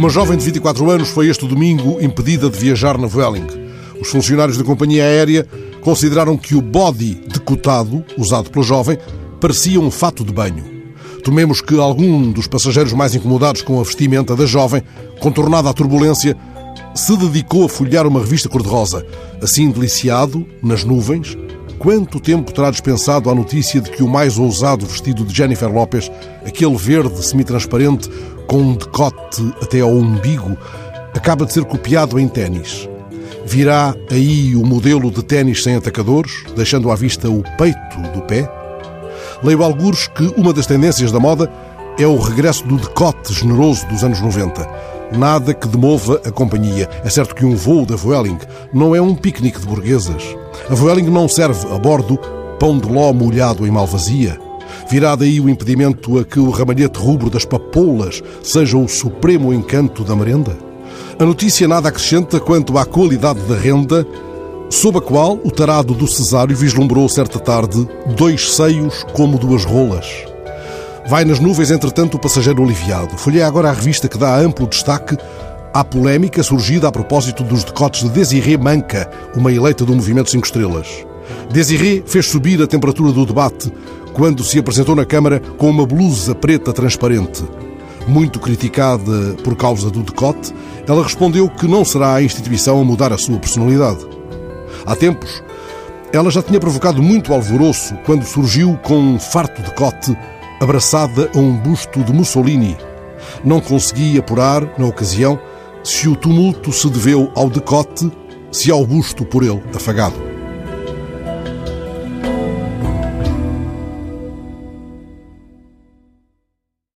Uma jovem de 24 anos foi este domingo impedida de viajar na Vueling. Os funcionários da companhia aérea consideraram que o body decotado, usado pela jovem, parecia um fato de banho. Tomemos que algum dos passageiros mais incomodados com a vestimenta da jovem, contornada à turbulência, se dedicou a folhear uma revista cor-de-rosa. Assim deliciado, nas nuvens, quanto tempo terá dispensado a notícia de que o mais ousado vestido de Jennifer Lopez, aquele verde semitransparente com um decote até ao umbigo, acaba de ser copiado em ténis. Virá aí o modelo de ténis sem atacadores, deixando à vista o peito do pé? Leio algures que uma das tendências da moda é o regresso do decote generoso dos anos 90. Nada que demova a companhia. É certo que um voo da Vueling não é um piquenique de burguesas. A Vueling não serve a bordo pão de ló molhado em malvazia. Virá daí o impedimento a que o ramalhete rubro das papoulas seja o supremo encanto da merenda? A notícia nada acrescenta quanto à qualidade da renda, sob a qual o tarado do cesário vislumbrou certa tarde dois seios como duas rolas. Vai nas nuvens, entretanto, o passageiro aliviado. Folhei agora a revista que dá amplo destaque à polémica surgida a propósito dos decotes de Desiré Manca, uma eleita do Movimento 5 Estrelas. Desiré fez subir a temperatura do debate quando se apresentou na Câmara com uma blusa preta transparente. Muito criticada por causa do decote, ela respondeu que não será a instituição a mudar a sua personalidade. Há tempos, ela já tinha provocado muito alvoroço quando surgiu com um farto decote abraçada a um busto de Mussolini. Não consegui apurar, na ocasião, se o tumulto se deveu ao decote, se ao busto por ele afagado.